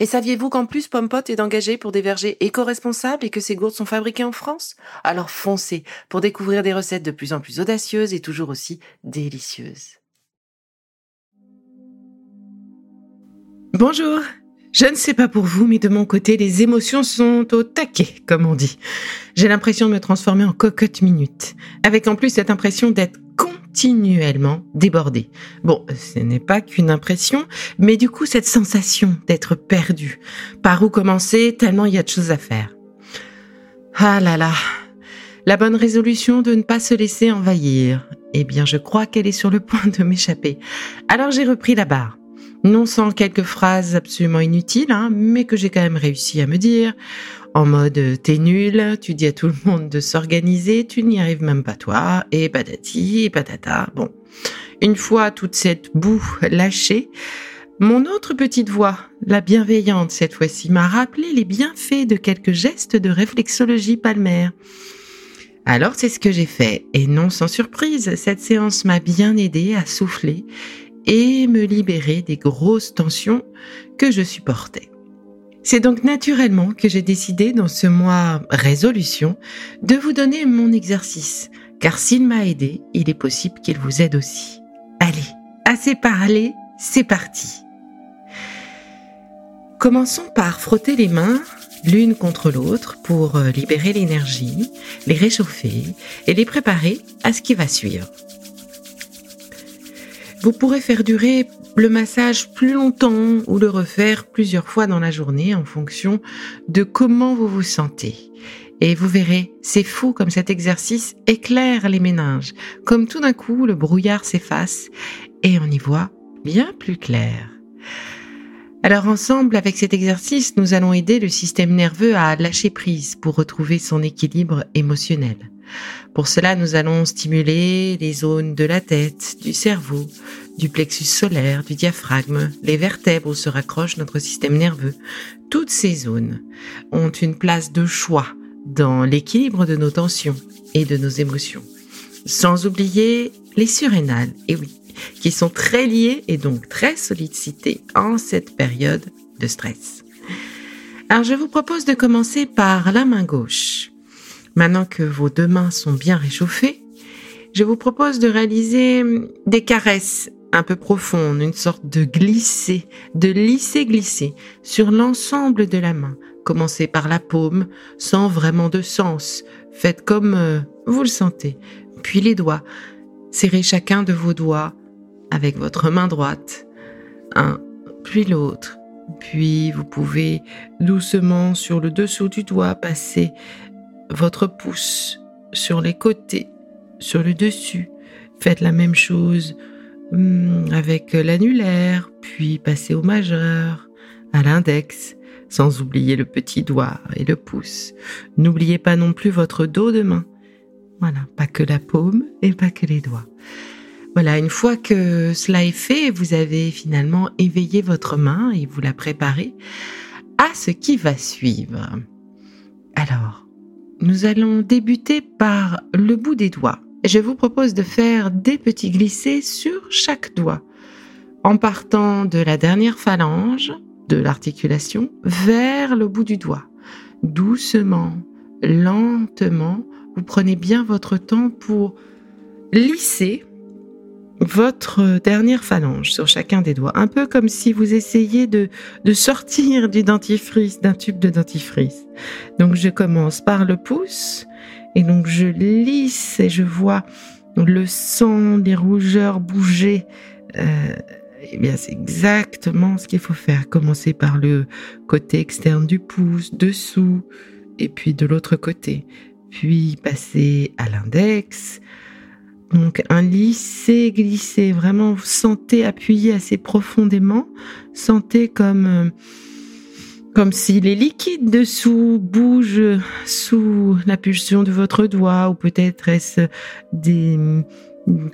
Et saviez-vous qu'en plus Pompot est engagé pour des vergers éco-responsables et que ces gourdes sont fabriquées en France? Alors foncez pour découvrir des recettes de plus en plus audacieuses et toujours aussi délicieuses. Bonjour je ne sais pas pour vous, mais de mon côté, les émotions sont au taquet, comme on dit. J'ai l'impression de me transformer en cocotte minute, avec en plus cette impression d'être continuellement débordé. Bon, ce n'est pas qu'une impression, mais du coup cette sensation d'être perdu. Par où commencer? Tellement il y a de choses à faire. Ah là là. La bonne résolution de ne pas se laisser envahir. Eh bien, je crois qu'elle est sur le point de m'échapper. Alors j'ai repris la barre. Non sans quelques phrases absolument inutiles, hein, mais que j'ai quand même réussi à me dire en mode t'es nul, tu dis à tout le monde de s'organiser, tu n'y arrives même pas toi, et patati et patata. Bon, une fois toute cette boue lâchée, mon autre petite voix, la bienveillante cette fois-ci, m'a rappelé les bienfaits de quelques gestes de réflexologie palmaire. Alors c'est ce que j'ai fait, et non sans surprise, cette séance m'a bien aidé à souffler et me libérer des grosses tensions que je supportais. C'est donc naturellement que j'ai décidé dans ce mois résolution de vous donner mon exercice, car s'il m'a aidé, il est possible qu'il vous aide aussi. Allez, assez parlé, c'est parti. Commençons par frotter les mains l'une contre l'autre pour euh, libérer l'énergie, les réchauffer et les préparer à ce qui va suivre. Vous pourrez faire durer le massage plus longtemps ou le refaire plusieurs fois dans la journée en fonction de comment vous vous sentez. Et vous verrez, c'est fou comme cet exercice éclaire les méninges, comme tout d'un coup le brouillard s'efface et on y voit bien plus clair. Alors ensemble, avec cet exercice, nous allons aider le système nerveux à lâcher prise pour retrouver son équilibre émotionnel. Pour cela, nous allons stimuler les zones de la tête, du cerveau, du plexus solaire, du diaphragme, les vertèbres où se raccroche notre système nerveux. Toutes ces zones ont une place de choix dans l'équilibre de nos tensions et de nos émotions. Sans oublier les surrénales, et oui, qui sont très liées et donc très sollicités en cette période de stress. Alors je vous propose de commencer par la main gauche. Maintenant que vos deux mains sont bien réchauffées, je vous propose de réaliser des caresses un peu profondes, une sorte de glisser, de lisser-glisser sur l'ensemble de la main. Commencez par la paume, sans vraiment de sens. Faites comme euh, vous le sentez. Puis les doigts. Serrez chacun de vos doigts avec votre main droite. Un, puis l'autre. Puis vous pouvez doucement sur le dessous du doigt passer votre pouce sur les côtés, sur le dessus. Faites la même chose hmm, avec l'annulaire, puis passez au majeur, à l'index, sans oublier le petit doigt et le pouce. N'oubliez pas non plus votre dos de main. Voilà, pas que la paume et pas que les doigts. Voilà, une fois que cela est fait, vous avez finalement éveillé votre main et vous la préparez à ce qui va suivre. Alors, nous allons débuter par le bout des doigts. Je vous propose de faire des petits glissés sur chaque doigt, en partant de la dernière phalange de l'articulation vers le bout du doigt. Doucement, lentement, vous prenez bien votre temps pour lisser votre dernière phalange sur chacun des doigts, un peu comme si vous essayiez de, de sortir du dentifrice, d'un tube de dentifrice. Donc je commence par le pouce et donc je lisse et je vois le sang, les rougeurs bouger, euh, eh bien c'est exactement ce qu'il faut faire. Commencer par le côté externe du pouce, dessous, et puis de l'autre côté. Puis passer à l'index. Donc un lisser, glisser, vraiment sentez appuyer assez profondément. Sentez comme... Euh, comme si les liquides dessous bougent sous la pulsion de votre doigt, ou peut-être est-ce des,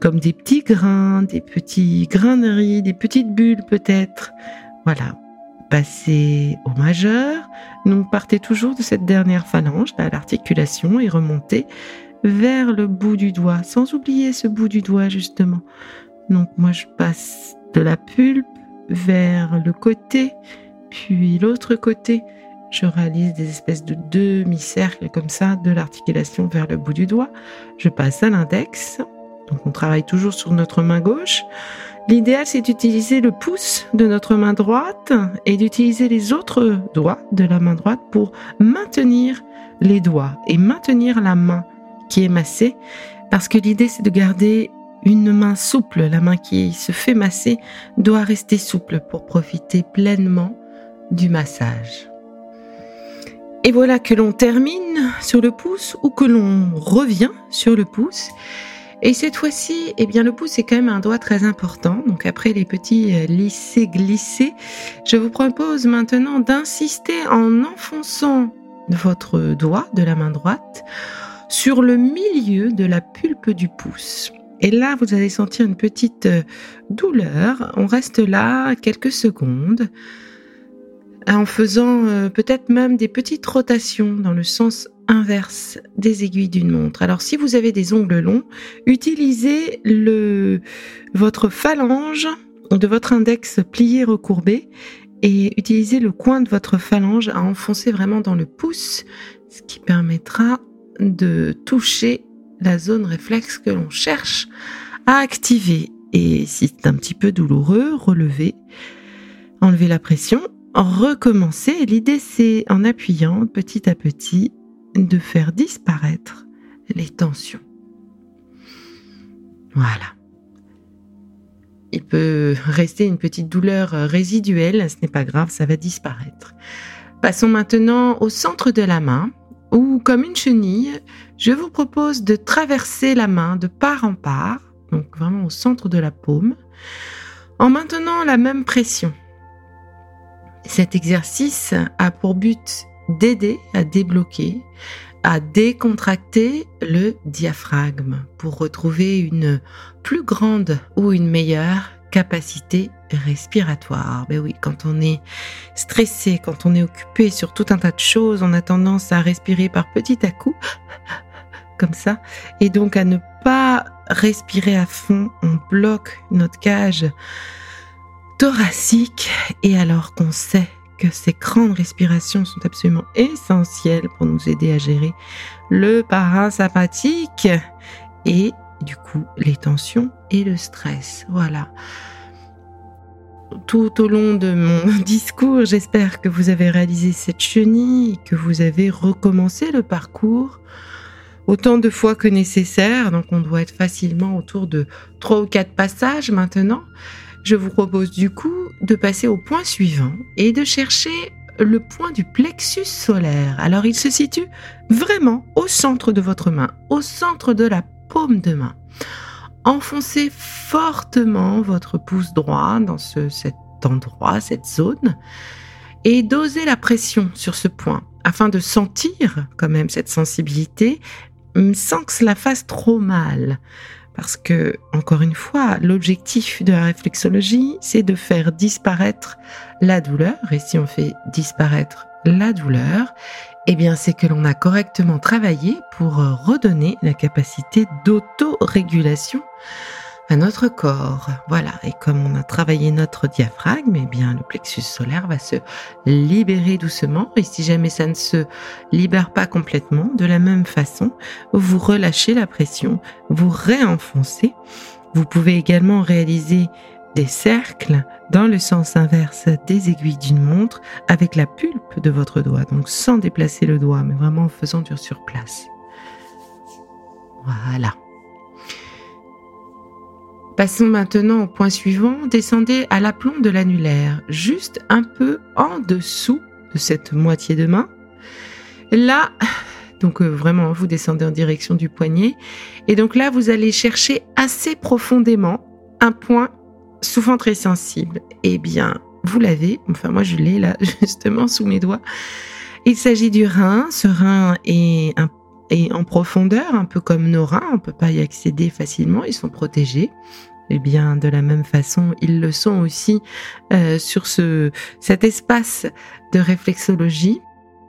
comme des petits grains, des petits grains des petites bulles peut-être. Voilà. Passez au majeur. Donc partez toujours de cette dernière phalange, à l'articulation, et remontez vers le bout du doigt, sans oublier ce bout du doigt justement. Donc moi je passe de la pulpe vers le côté puis l'autre côté, je réalise des espèces de demi-cercles comme ça de l'articulation vers le bout du doigt. Je passe à l'index. Donc on travaille toujours sur notre main gauche. L'idéal, c'est d'utiliser le pouce de notre main droite et d'utiliser les autres doigts de la main droite pour maintenir les doigts et maintenir la main qui est massée. Parce que l'idée, c'est de garder une main souple. La main qui se fait masser doit rester souple pour profiter pleinement du massage. Et voilà que l'on termine sur le pouce ou que l'on revient sur le pouce. Et cette fois-ci, eh bien, le pouce est quand même un doigt très important. Donc après les petits euh, lissés glissés, je vous propose maintenant d'insister en enfonçant votre doigt de la main droite sur le milieu de la pulpe du pouce. Et là, vous allez sentir une petite euh, douleur. On reste là quelques secondes en faisant euh, peut-être même des petites rotations dans le sens inverse des aiguilles d'une montre. Alors si vous avez des ongles longs, utilisez votre phalange de votre index plié recourbé et utilisez le coin de votre phalange à enfoncer vraiment dans le pouce, ce qui permettra de toucher la zone réflexe que l'on cherche à activer. Et si c'est un petit peu douloureux, relevez, enlevez la pression recommencer. L'idée, c'est en appuyant petit à petit de faire disparaître les tensions. Voilà. Il peut rester une petite douleur résiduelle, ce n'est pas grave, ça va disparaître. Passons maintenant au centre de la main, comme une chenille, je vous propose de traverser la main de part en part, donc vraiment au centre de la paume, en maintenant la même pression. Cet exercice a pour but d'aider à débloquer, à décontracter le diaphragme pour retrouver une plus grande ou une meilleure capacité respiratoire. Ben oui, quand on est stressé, quand on est occupé sur tout un tas de choses, on a tendance à respirer par petits à coups, comme ça, et donc à ne pas respirer à fond. On bloque notre cage thoracique et alors qu'on sait que ces grandes respirations sont absolument essentielles pour nous aider à gérer le parasympathique et du coup les tensions et le stress. Voilà. Tout au long de mon discours, j'espère que vous avez réalisé cette chenille, que vous avez recommencé le parcours autant de fois que nécessaire. Donc on doit être facilement autour de trois ou quatre passages maintenant. Je vous propose du coup de passer au point suivant et de chercher le point du plexus solaire. Alors il se situe vraiment au centre de votre main, au centre de la paume de main. Enfoncez fortement votre pouce droit dans cet endroit, cette zone, et dosez la pression sur ce point afin de sentir quand même cette sensibilité sans que cela fasse trop mal. Parce que, encore une fois, l'objectif de la réflexologie, c'est de faire disparaître la douleur. Et si on fait disparaître la douleur, eh bien, c'est que l'on a correctement travaillé pour redonner la capacité d'autorégulation à notre corps. Voilà. Et comme on a travaillé notre diaphragme, eh bien, le plexus solaire va se libérer doucement. Et si jamais ça ne se libère pas complètement, de la même façon, vous relâchez la pression, vous réenfoncez. Vous pouvez également réaliser des cercles dans le sens inverse des aiguilles d'une montre avec la pulpe de votre doigt, donc sans déplacer le doigt, mais vraiment en faisant dur sur place. Voilà. Passons maintenant au point suivant. Descendez à l'aplomb de l'annulaire, juste un peu en dessous de cette moitié de main. Là, donc euh, vraiment, vous descendez en direction du poignet. Et donc là, vous allez chercher assez profondément un point souvent très sensible. Eh bien, vous l'avez. Enfin, moi, je l'ai là, justement, sous mes doigts. Il s'agit du rein. Ce rein est, en profondeur, un peu comme nos reins. On peut pas y accéder facilement. Ils sont protégés. Eh bien, de la même façon, ils le sont aussi euh, sur ce, cet espace de réflexologie.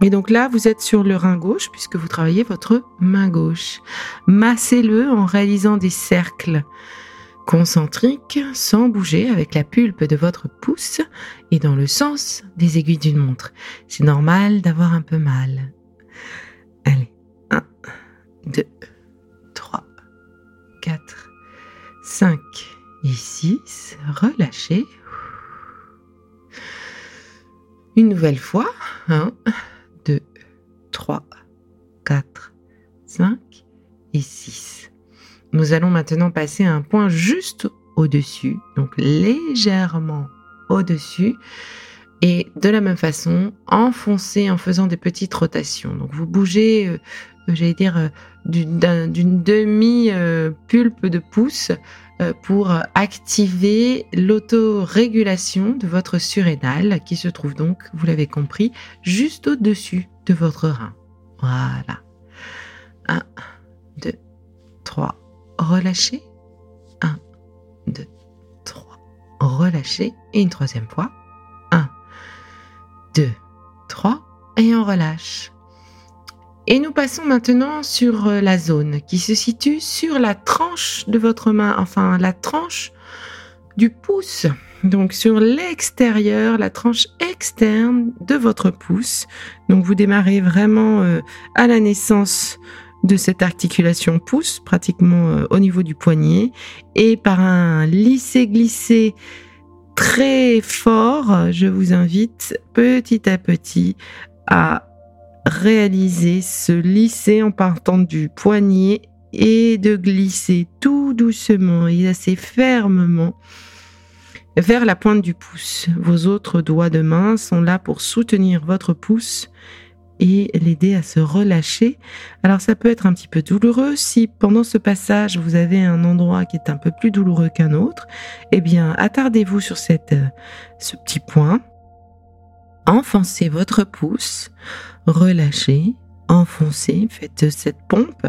Et donc là, vous êtes sur le rein gauche puisque vous travaillez votre main gauche. Massez-le en réalisant des cercles concentriques sans bouger avec la pulpe de votre pouce et dans le sens des aiguilles d'une montre. C'est normal d'avoir un peu mal. Allez, 1, 2, 3, 4, 5 et 6. Relâchez. Une nouvelle fois. 1, 2, 3, 4, 5 et 6. Nous allons maintenant passer à un point juste au-dessus, donc légèrement au-dessus. Et de la même façon, enfoncer en faisant des petites rotations. Donc vous bougez, euh, j'allais dire, euh, d'une demi-pulpe de pouce euh, pour activer l'autorégulation de votre surrénal qui se trouve donc, vous l'avez compris, juste au-dessus de votre rein. Voilà. 1, 2, 3. Relâchez. 1, 2, 3. Relâchez. Et une troisième fois. 1, 2, 3. Et on relâche. Et nous passons maintenant sur euh, la zone qui se situe sur la tranche de votre main, enfin la tranche du pouce. Donc sur l'extérieur, la tranche externe de votre pouce. Donc vous démarrez vraiment euh, à la naissance de cette articulation pouce, pratiquement euh, au niveau du poignet, et par un lisser-glisser très fort, je vous invite petit à petit à réaliser ce lisser en partant du poignet et de glisser tout doucement et assez fermement vers la pointe du pouce. Vos autres doigts de main sont là pour soutenir votre pouce l'aider à se relâcher. Alors ça peut être un petit peu douloureux si pendant ce passage vous avez un endroit qui est un peu plus douloureux qu'un autre. Eh bien, attardez-vous sur cette, ce petit point. Enfoncez votre pouce relâchez, enfoncez, faites cette pompe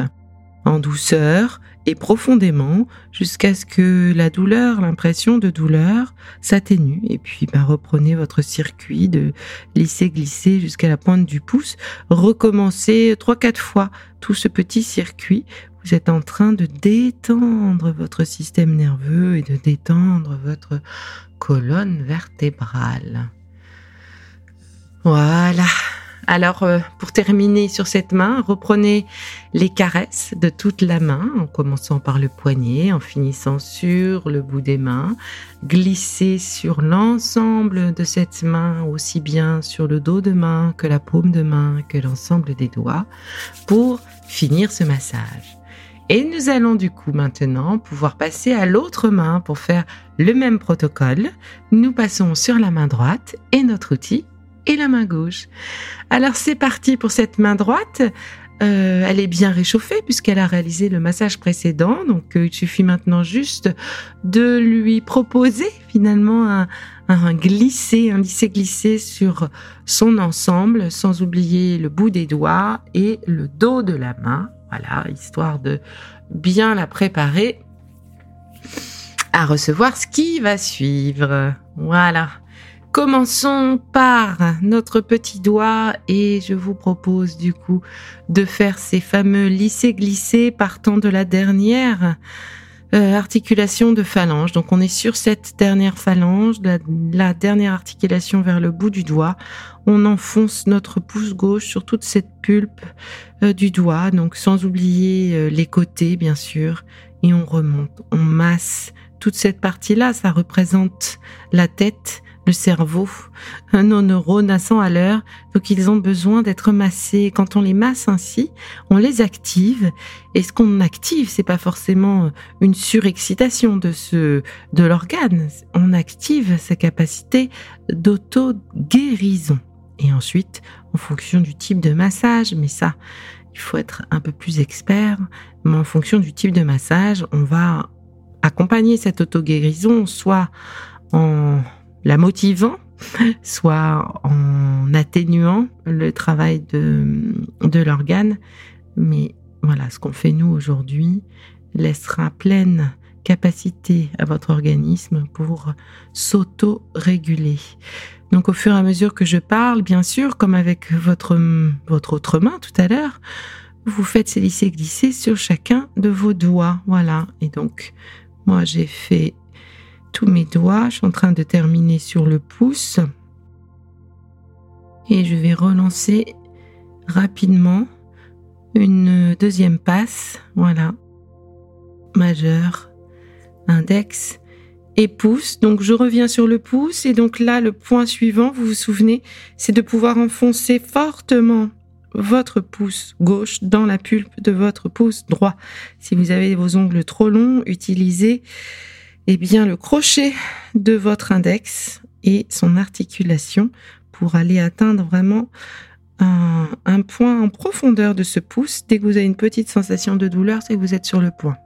en douceur et profondément jusqu'à ce que la douleur, l'impression de douleur s'atténue et puis bah, reprenez votre circuit de lisser-glisser jusqu'à la pointe du pouce. Recommencez trois quatre fois tout ce petit circuit. Vous êtes en train de détendre votre système nerveux et de détendre votre colonne vertébrale. Voilà. Alors, euh, pour terminer sur cette main, reprenez les caresses de toute la main, en commençant par le poignet, en finissant sur le bout des mains. Glissez sur l'ensemble de cette main, aussi bien sur le dos de main que la paume de main, que l'ensemble des doigts, pour finir ce massage. Et nous allons du coup maintenant pouvoir passer à l'autre main pour faire le même protocole. Nous passons sur la main droite et notre outil et la main gauche. Alors c'est parti pour cette main droite. Euh, elle est bien réchauffée puisqu'elle a réalisé le massage précédent. Donc euh, il suffit maintenant juste de lui proposer finalement un, un glisser, un lisser glissé sur son ensemble sans oublier le bout des doigts et le dos de la main. Voilà, histoire de bien la préparer à recevoir ce qui va suivre. Voilà. Commençons par notre petit doigt et je vous propose du coup de faire ces fameux lisser-glisser partant de la dernière euh, articulation de phalange. Donc on est sur cette dernière phalange, la, dernière articulation vers le bout du doigt. On enfonce notre pouce gauche sur toute cette pulpe euh, du doigt, donc sans oublier euh, les côtés bien sûr, et on remonte, on masse toute cette partie-là. Ça représente la tête le cerveau, nos neurones à 100 à l'heure, donc ils ont besoin d'être massés. Quand on les masse ainsi, on les active. Et ce qu'on active, c'est pas forcément une surexcitation de ce, de l'organe. On active sa capacité d'auto-guérison. Et ensuite, en fonction du type de massage, mais ça, il faut être un peu plus expert, mais en fonction du type de massage, on va accompagner cette auto-guérison soit en la motivant, soit en atténuant le travail de, l'organe. Mais voilà, ce qu'on fait nous aujourd'hui laissera pleine capacité à votre organisme pour s'auto-réguler. Donc au fur et à mesure que je parle, bien sûr, comme avec votre, votre autre main tout à l'heure, vous faites ces lissés glisser sur chacun de vos doigts. Voilà. Et donc, moi, j'ai fait tous mes doigts. Je suis en train de terminer sur le pouce. Et je vais relancer rapidement une deuxième passe. Voilà. Majeur, index et pouce. Donc je reviens sur le pouce et donc là le point suivant, vous vous souvenez, c'est de pouvoir enfoncer fortement votre pouce gauche dans la pulpe de votre pouce droit. Si vous avez vos ongles trop longs, utilisez eh bien le crochet de votre index et son articulation pour aller atteindre vraiment un, point en profondeur de ce pouce. Dès que vous avez une petite sensation de douleur, c'est que vous êtes sur le point.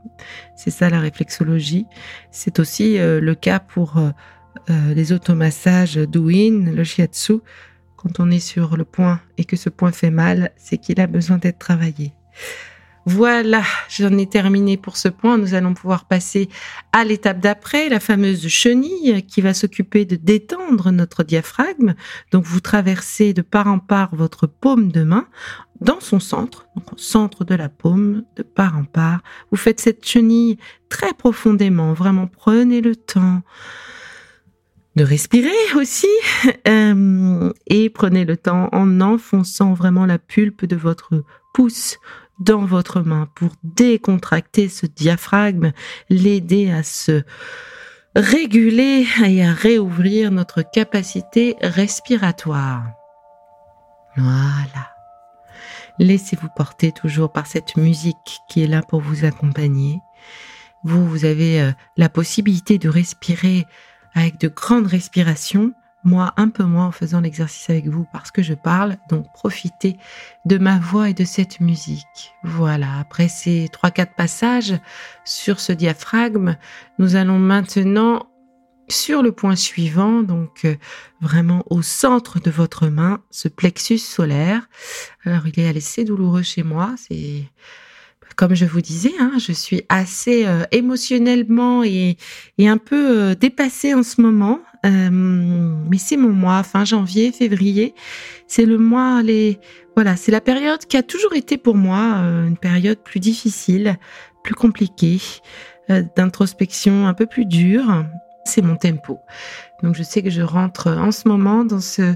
C'est ça la réflexologie. C'est aussi euh, le cas pour euh, euh les automassages Douyin, le shiatsu. Quand on est sur le point et que ce point fait mal, c'est qu'il a besoin d'être travaillé. Voilà, j'en ai terminé pour ce point. Nous allons pouvoir passer à l'étape d'après, la fameuse chenille qui va s'occuper de détendre notre diaphragme. Donc vous traversez de part en part votre paume de main dans son centre, donc au centre de la paume, de part en part. Vous faites cette chenille très profondément, vraiment prenez le temps de respirer aussi euh, et prenez le temps en enfonçant vraiment la pulpe de votre pouce dans votre main pour décontracter ce diaphragme, l'aider à se réguler et à réouvrir notre capacité respiratoire. Voilà. Laissez-vous porter toujours par cette musique qui est là pour vous accompagner. Vous, vous avez euh, la possibilité de respirer avec de grandes respirations moi un peu moins en faisant l'exercice avec vous parce que je parle, donc profitez de ma voix et de cette musique. Voilà, après ces trois quatre passages sur ce diaphragme, nous allons maintenant sur le point suivant, donc euh, vraiment au centre de votre main, ce plexus solaire. Alors il est assez douloureux chez moi, c'est comme je vous disais, hein, je suis assez euh, émotionnellement et, et, un peu euh, dépassée en ce moment. Euh, mais c'est mon mois, fin janvier, février. C'est le mois, les voilà, c'est la période qui a toujours été pour moi une période plus difficile, plus compliquée, d'introspection un peu plus dure. C'est mon tempo. Donc je sais que je rentre en ce moment dans ce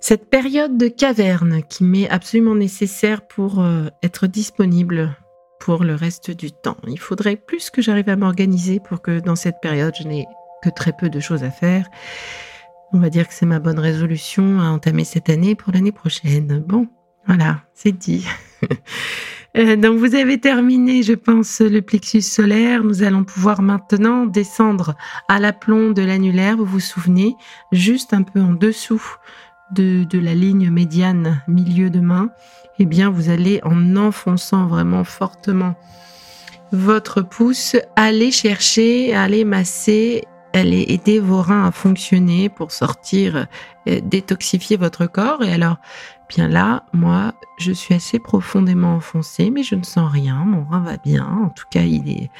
cette période de caverne qui m'est absolument nécessaire pour être disponible pour le reste du temps. Il faudrait plus que j'arrive à m'organiser pour que dans cette période, je n'ai très peu de choses à faire. On va dire que c'est ma bonne résolution à entamer cette année pour l'année prochaine. Bon, voilà, c'est dit. Euh, donc vous avez terminé, je pense, le plexus solaire. Nous allons pouvoir maintenant descendre à l'aplomb de l'annulaire. Vous vous souvenez, juste un peu en dessous de, de la ligne médiane milieu de main eh bien, vous allez en enfonçant vraiment fortement votre pouce, aller chercher, aller masser, aller aider vos reins à fonctionner pour sortir, euh, détoxifier votre corps. Et alors, bien là, moi, je suis assez profondément enfoncée, mais je ne sens rien. Mon rein va bien. En tout cas, il est,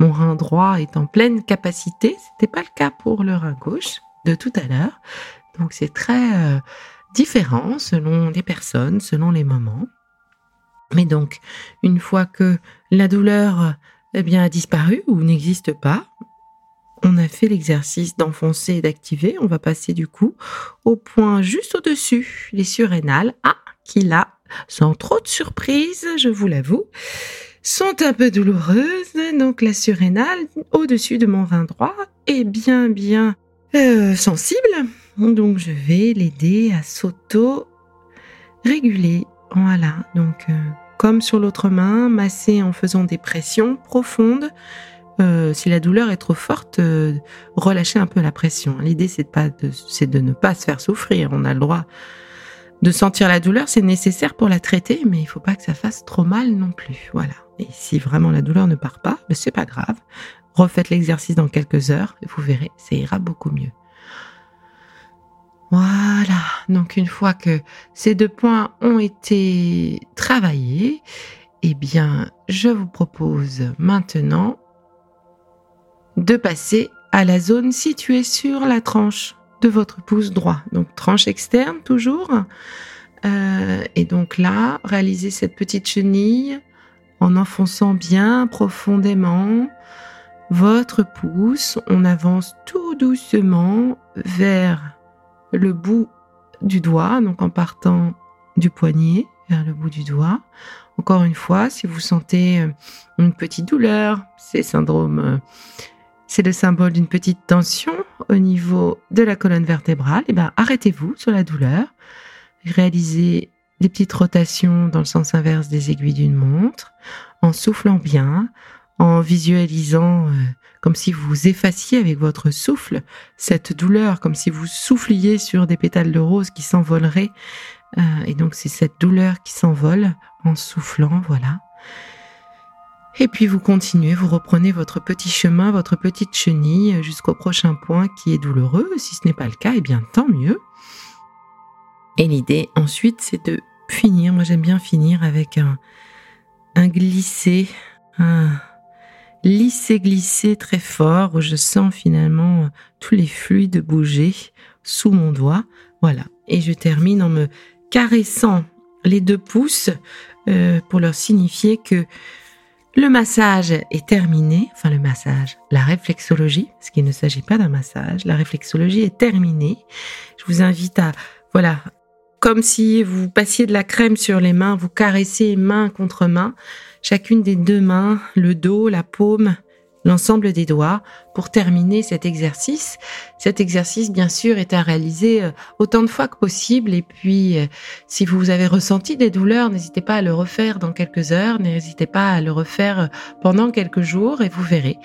mon rein droit est en pleine capacité. C'était pas le cas pour le rein gauche de tout à l'heure. Donc, c'est très, euh, différents selon les personnes, selon les moments. Mais donc, une fois que la douleur eh bien, a disparu ou n'existe pas, on a fait l'exercice d'enfoncer et d'activer. On va passer du coup au point juste au-dessus, les surrénales. Ah, qui là, sans trop de surprise, je vous l'avoue, sont un peu douloureuses. Donc la surrénale au-dessus de mon rein droit est bien bien euh, sensible. Donc je vais l'aider à s'auto-réguler. Voilà, donc euh, comme sur l'autre main, masser en faisant des pressions profondes. Euh, si la douleur est trop forte, relâchez un peu la pression. L'idée c'est de, ne pas se faire souffrir. On a le droit de sentir la douleur, c'est nécessaire pour la traiter, mais il faut pas que ça fasse trop mal non plus. Voilà. Et si vraiment la douleur ne part pas, ben c'est pas grave. Refaites l'exercice dans quelques heures et vous verrez, ça ira beaucoup mieux. Voilà. Donc une fois que ces deux points ont été travaillés, eh bien, je vous propose maintenant de passer à la zone située sur la tranche de votre pouce droit. Donc tranche externe toujours. Euh, et donc là, réalisez cette petite chenille en enfonçant bien profondément votre pouce. On avance tout doucement vers le bout du doigt, donc en partant du poignet vers le bout du doigt. Encore une fois, si vous sentez une petite douleur, c'est syndrome, euh, c'est le symbole d'une petite tension au niveau de la colonne vertébrale, et eh ben arrêtez-vous sur la douleur, réalisez des petites rotations dans le sens inverse des aiguilles d'une montre, en soufflant bien, en visualisant euh, comme si vous effaciez avec votre souffle cette douleur, comme si vous souffliez sur des pétales de rose qui s'envoleraient. Euh, et donc c'est cette douleur qui s'envole en soufflant, voilà. Et puis vous continuez, vous reprenez votre petit chemin, votre petite chenille jusqu'au prochain point qui est douloureux. Si ce n'est pas le cas, eh bien tant mieux. Et l'idée ensuite, c'est de finir. Moi j'aime bien finir avec un, glisser, un lisser glisser très fort où je sens finalement tous les fluides bouger sous mon doigt. Voilà. Et je termine en me caressant les deux pouces euh, pour leur signifier que le massage est terminé, enfin le massage, la réflexologie, parce qu'il ne s'agit pas d'un massage, la réflexologie est terminée. Je vous invite à, voilà, comme si vous passiez de la crème sur les mains, vous caressez main contre main, chacune des deux mains, le dos, la paume, l'ensemble des doigts pour terminer cet exercice. Cet exercice, bien sûr, est à réaliser euh, autant de fois que possible. Et puis, euh, si vous avez ressenti des douleurs, n'hésitez pas à le refaire dans quelques heures, n'hésitez pas à le refaire euh, pendant quelques jours et vous verrez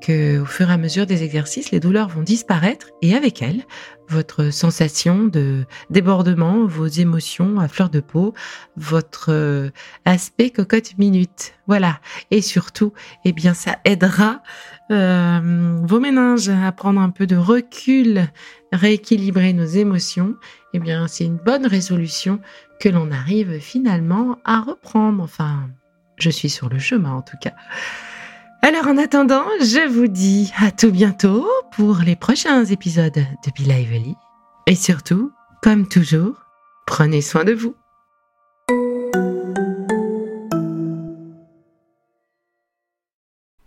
que au fur et à mesure des exercices, les douleurs vont disparaître et avec elles, votre sensation de débordement, vos émotions à fleur de peau, votre aspect cocotte minute. Voilà. Et surtout, eh bien, ça aidera euh, vos méninges, à prendre un peu de recul, rééquilibrer nos émotions, eh bien, c'est une bonne résolution que l'on arrive finalement à reprendre. Enfin, je suis sur le chemin en tout cas. Alors en attendant, je vous dis à tout bientôt pour les prochains épisodes de Be Lively. Et surtout, comme toujours, prenez soin de vous.